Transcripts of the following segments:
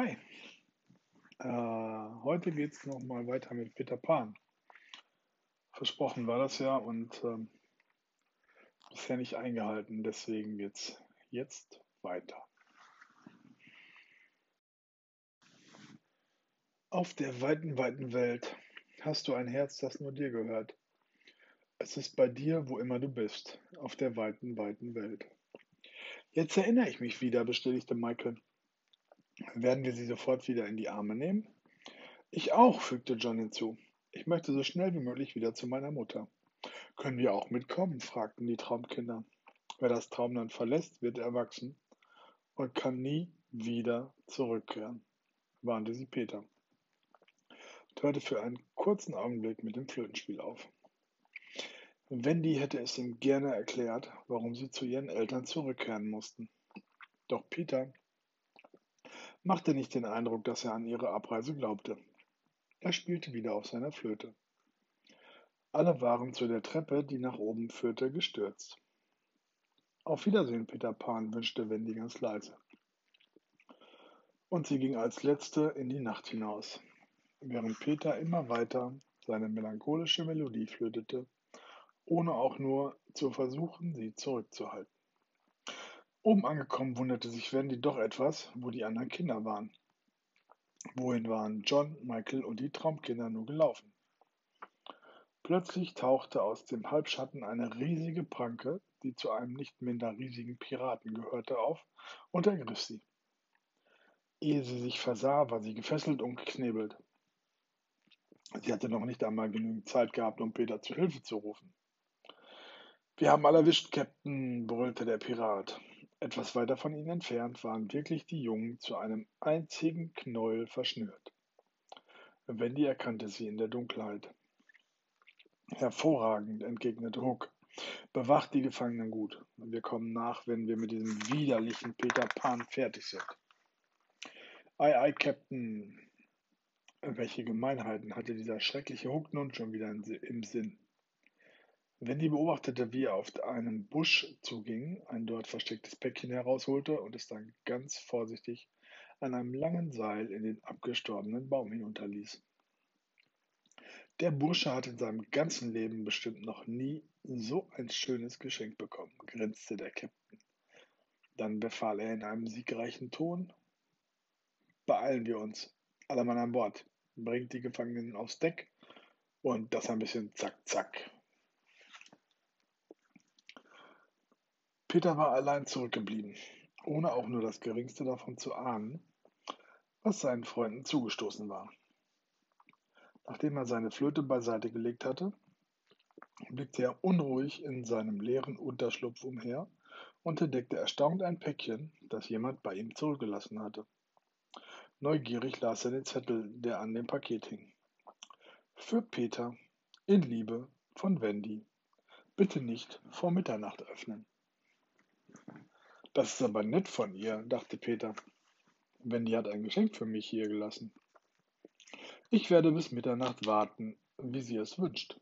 Hi, äh, heute geht es nochmal weiter mit Peter Pan. Versprochen war das ja und ähm, bisher nicht eingehalten, deswegen geht's jetzt weiter. Auf der weiten, weiten Welt hast du ein Herz, das nur dir gehört. Es ist bei dir, wo immer du bist, auf der weiten, weiten Welt. Jetzt erinnere ich mich wieder, bestätigte Michael. Werden wir sie sofort wieder in die Arme nehmen? Ich auch, fügte John hinzu. Ich möchte so schnell wie möglich wieder zu meiner Mutter. Können wir auch mitkommen? fragten die Traumkinder. Wer das Traumland verlässt, wird erwachsen und kann nie wieder zurückkehren, warnte sie Peter und hörte für einen kurzen Augenblick mit dem Flötenspiel auf. Wendy hätte es ihm gerne erklärt, warum sie zu ihren Eltern zurückkehren mussten. Doch Peter machte nicht den Eindruck, dass er an ihre Abreise glaubte. Er spielte wieder auf seiner Flöte. Alle waren zu der Treppe, die nach oben führte, gestürzt. Auf Wiedersehen, Peter Pan, wünschte Wendy ganz leise. Und sie ging als letzte in die Nacht hinaus, während Peter immer weiter seine melancholische Melodie flötete, ohne auch nur zu versuchen, sie zurückzuhalten. Oben angekommen wunderte sich Wendy doch etwas, wo die anderen Kinder waren. Wohin waren John, Michael und die Traumkinder nur gelaufen? Plötzlich tauchte aus dem Halbschatten eine riesige Pranke, die zu einem nicht minder riesigen Piraten gehörte, auf und ergriff sie. Ehe sie sich versah, war sie gefesselt und geknebelt. Sie hatte noch nicht einmal genügend Zeit gehabt, um Peter zu Hilfe zu rufen. Wir haben alle erwischt, Captain, brüllte der Pirat. Etwas weiter von ihnen entfernt waren wirklich die Jungen zu einem einzigen Knäuel verschnürt. Wendy erkannte sie in der Dunkelheit. Hervorragend, entgegnete Hook. Bewacht die Gefangenen gut. Wir kommen nach, wenn wir mit diesem widerlichen Peter Pan fertig sind. Ei, ei, Captain. Welche Gemeinheiten hatte dieser schreckliche Hook nun schon wieder im Sinn? Wendy beobachtete, wie er auf einen Busch zuging, ein dort verstecktes Päckchen herausholte und es dann ganz vorsichtig an einem langen Seil in den abgestorbenen Baum hinunterließ. Der Bursche hatte in seinem ganzen Leben bestimmt noch nie so ein schönes Geschenk bekommen, grinste der Käpt'n. Dann befahl er in einem siegreichen Ton Beeilen wir uns. Alle Mann an Bord. Bringt die Gefangenen aufs Deck und das ein bisschen zack, zack. Peter war allein zurückgeblieben, ohne auch nur das geringste davon zu ahnen, was seinen Freunden zugestoßen war. Nachdem er seine Flöte beiseite gelegt hatte, blickte er unruhig in seinem leeren Unterschlupf umher und entdeckte erstaunt ein Päckchen, das jemand bei ihm zurückgelassen hatte. Neugierig las er den Zettel, der an dem Paket hing. Für Peter, in Liebe, von Wendy. Bitte nicht vor Mitternacht öffnen. Das ist aber nett von ihr, dachte Peter. Wendy hat ein Geschenk für mich hier gelassen. Ich werde bis Mitternacht warten, wie sie es wünscht.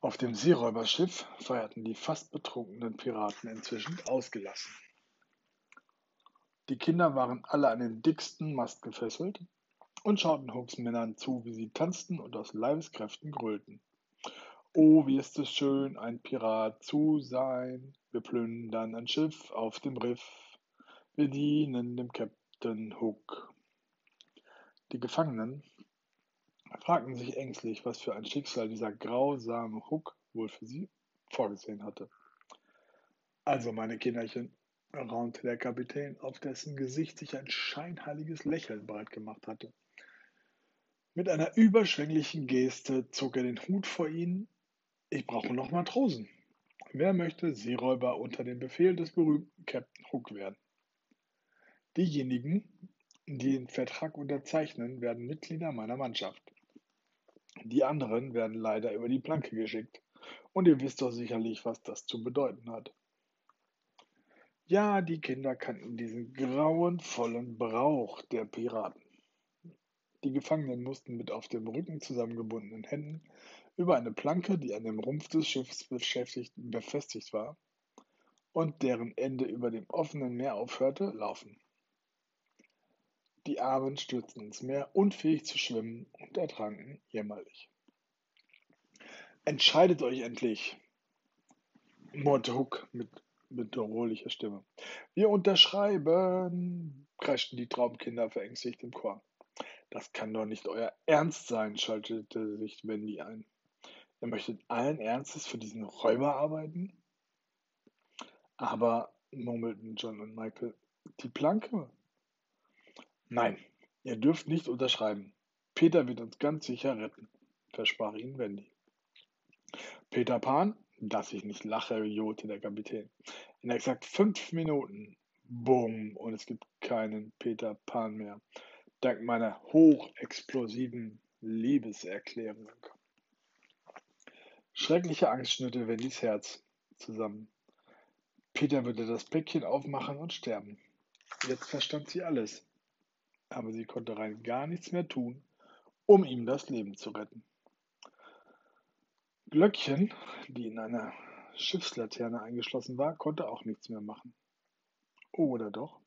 Auf dem Seeräuberschiff feierten die fast betrunkenen Piraten inzwischen ausgelassen. Die Kinder waren alle an den dicksten Mast gefesselt und schauten Hooks Männern zu, wie sie tanzten und aus Leibeskräften grölten. Oh, wie ist es schön, ein Pirat zu sein. Wir plündern ein Schiff auf dem Riff. Wir dienen dem Captain Hook. Die Gefangenen fragten sich ängstlich, was für ein Schicksal dieser grausame Hook wohl für sie vorgesehen hatte. Also, meine Kinderchen, raunte der Kapitän, auf dessen Gesicht sich ein scheinheiliges Lächeln breit gemacht hatte. Mit einer überschwänglichen Geste zog er den Hut vor ihnen ich brauche noch Matrosen. Wer möchte Seeräuber unter dem Befehl des berühmten Captain Hook werden? Diejenigen, die den Vertrag unterzeichnen, werden Mitglieder meiner Mannschaft. Die anderen werden leider über die Planke geschickt. Und ihr wisst doch sicherlich, was das zu bedeuten hat. Ja, die Kinder kannten diesen grauenvollen Brauch der Piraten. Die Gefangenen mussten mit auf dem Rücken zusammengebundenen Händen über eine Planke, die an dem Rumpf des Schiffs befestigt war und deren Ende über dem offenen Meer aufhörte, laufen. Die Armen stürzten ins Meer, unfähig zu schwimmen, und ertranken jämmerlich. Entscheidet euch endlich, murrte Huck mit bedrohlicher Stimme. Wir unterschreiben, kreischten die Traumkinder verängstigt im Chor. Das kann doch nicht euer Ernst sein, schaltete sich Wendy ein. Ihr möchtet allen Ernstes für diesen Räuber arbeiten? Aber, murmelten John und Michael, die Planke? Nein, ihr dürft nicht unterschreiben. Peter wird uns ganz sicher retten, versprach ihnen Wendy. Peter Pan, dass ich nicht lache, johlte der Kapitän. In exakt fünf Minuten, bumm, und es gibt keinen Peter Pan mehr. Dank meiner hochexplosiven Liebeserklärung. Schreckliche Angst schnürte Wendys Herz zusammen. Peter würde das Päckchen aufmachen und sterben. Jetzt verstand sie alles, aber sie konnte rein gar nichts mehr tun, um ihm das Leben zu retten. Glöckchen, die in einer Schiffslaterne eingeschlossen war, konnte auch nichts mehr machen. Oder doch?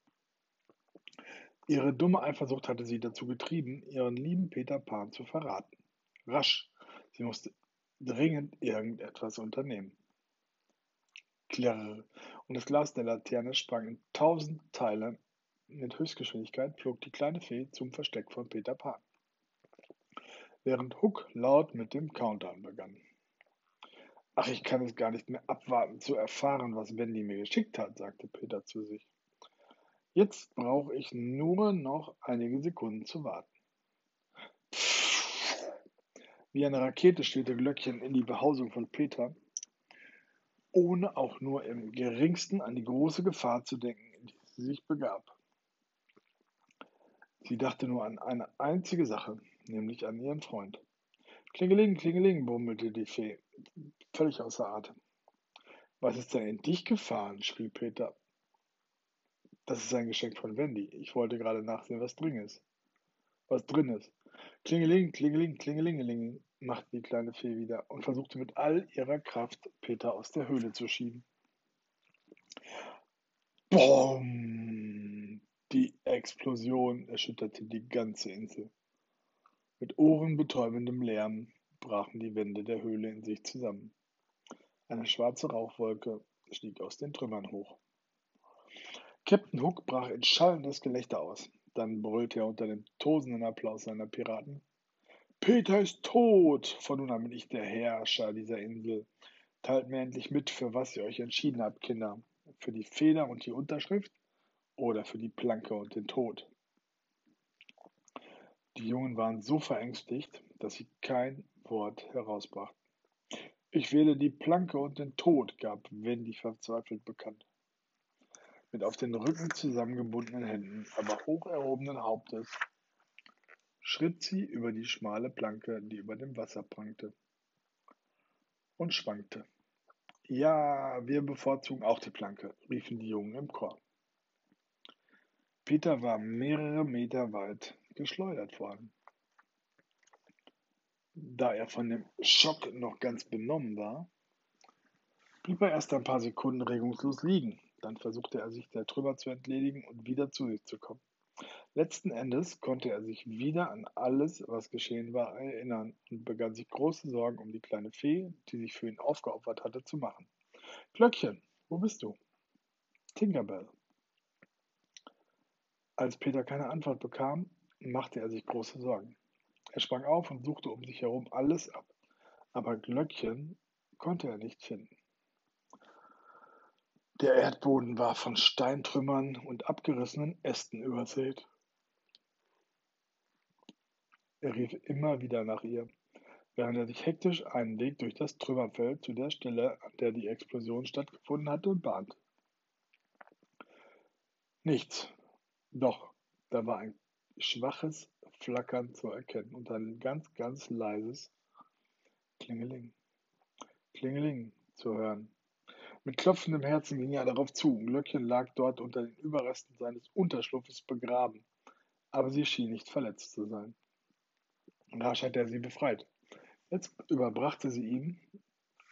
Ihre dumme Eifersucht hatte sie dazu getrieben, ihren lieben Peter Pan zu verraten. Rasch, sie musste dringend irgendetwas unternehmen. Klirr, und das Glas der Laterne sprang in tausend Teile. Mit Höchstgeschwindigkeit flog die kleine Fee zum Versteck von Peter Pan. Während Huck laut mit dem Countdown begann. Ach, ich kann es gar nicht mehr abwarten zu erfahren, was Wendy mir geschickt hat, sagte Peter zu sich. Jetzt brauche ich nur noch einige Sekunden zu warten. Wie eine Rakete stielte Glöckchen in die Behausung von Peter, ohne auch nur im geringsten an die große Gefahr zu denken, in die sie sich begab. Sie dachte nur an eine einzige Sache, nämlich an ihren Freund. Klingeling, klingeling, brummelte die Fee völlig außer Atem. Was ist denn in dich gefahren? schrie Peter. Das ist ein Geschenk von Wendy. Ich wollte gerade nachsehen, was drin ist. Was drin ist. Klingeling, klingeling, klingelingeling, machte die kleine Fee wieder und versuchte mit all ihrer Kraft, Peter aus der Höhle zu schieben. Boom! Die Explosion erschütterte die ganze Insel. Mit ohrenbetäubendem Lärm brachen die Wände der Höhle in sich zusammen. Eine schwarze Rauchwolke stieg aus den Trümmern hoch. Captain Hook brach in schallendes Gelächter aus. Dann brüllte er unter dem tosenden Applaus seiner Piraten. Peter ist tot! Von nun an bin ich der Herrscher dieser Insel. Teilt mir endlich mit, für was ihr euch entschieden habt, Kinder. Für die Feder und die Unterschrift oder für die Planke und den Tod. Die Jungen waren so verängstigt, dass sie kein Wort herausbrachten. Ich wähle die Planke und den Tod, gab Wendy verzweifelt bekannt. Mit auf den Rücken zusammengebundenen Händen, aber hoch erhobenen Hauptes, schritt sie über die schmale Planke, die über dem Wasser prangte, und schwankte. Ja, wir bevorzugen auch die Planke, riefen die Jungen im Chor. Peter war mehrere Meter weit geschleudert worden. Da er von dem Schock noch ganz benommen war, blieb er erst ein paar Sekunden regungslos liegen. Dann versuchte er sich der Trümmer zu entledigen und wieder zu sich zu kommen. Letzten Endes konnte er sich wieder an alles, was geschehen war, erinnern und begann sich große Sorgen um die kleine Fee, die sich für ihn aufgeopfert hatte, zu machen. Glöckchen, wo bist du? Tinkerbell. Als Peter keine Antwort bekam, machte er sich große Sorgen. Er sprang auf und suchte um sich herum alles ab, aber Glöckchen konnte er nicht finden. Der Erdboden war von Steintrümmern und abgerissenen Ästen übersät. Er rief immer wieder nach ihr, während er sich hektisch einen Weg durch das Trümmerfeld zu der Stelle, an der die Explosion stattgefunden hatte, bahnte. Nichts. Doch, da war ein schwaches Flackern zu erkennen und ein ganz, ganz leises Klingeling, Klingeling zu hören. Mit klopfendem Herzen ging er darauf zu. Glöckchen lag dort unter den Überresten seines Unterschlupfes begraben, aber sie schien nicht verletzt zu sein. Rasch hatte er sie befreit. Jetzt überbrachte sie ihm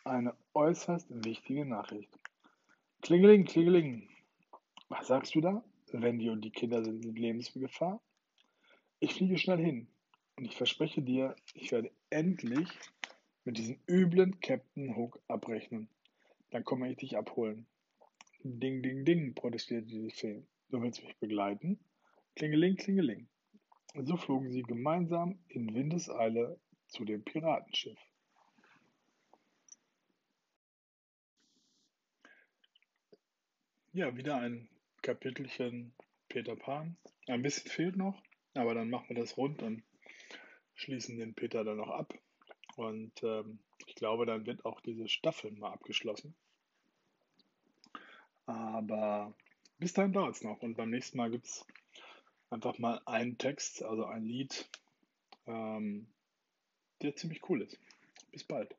eine äußerst wichtige Nachricht. Klingeling, Klingeling. Was sagst du da? Wendy und die Kinder sind in Lebensgefahr? ich fliege schnell hin und ich verspreche dir, ich werde endlich mit diesem üblen Captain Hook abrechnen. Dann komme ich dich abholen. Ding, ding, ding, protestierte die Fee. Du willst mich begleiten? Klingeling, klingeling. So flogen sie gemeinsam in Windeseile zu dem Piratenschiff. Ja, wieder ein Kapitelchen Peter Pan. Ein bisschen fehlt noch, aber dann machen wir das rund und schließen den Peter dann noch ab. Und ähm, ich glaube, dann wird auch diese Staffel mal abgeschlossen. Aber bis dahin dauert es noch. Und beim nächsten Mal gibt es einfach mal einen Text, also ein Lied, ähm, der ziemlich cool ist. Bis bald.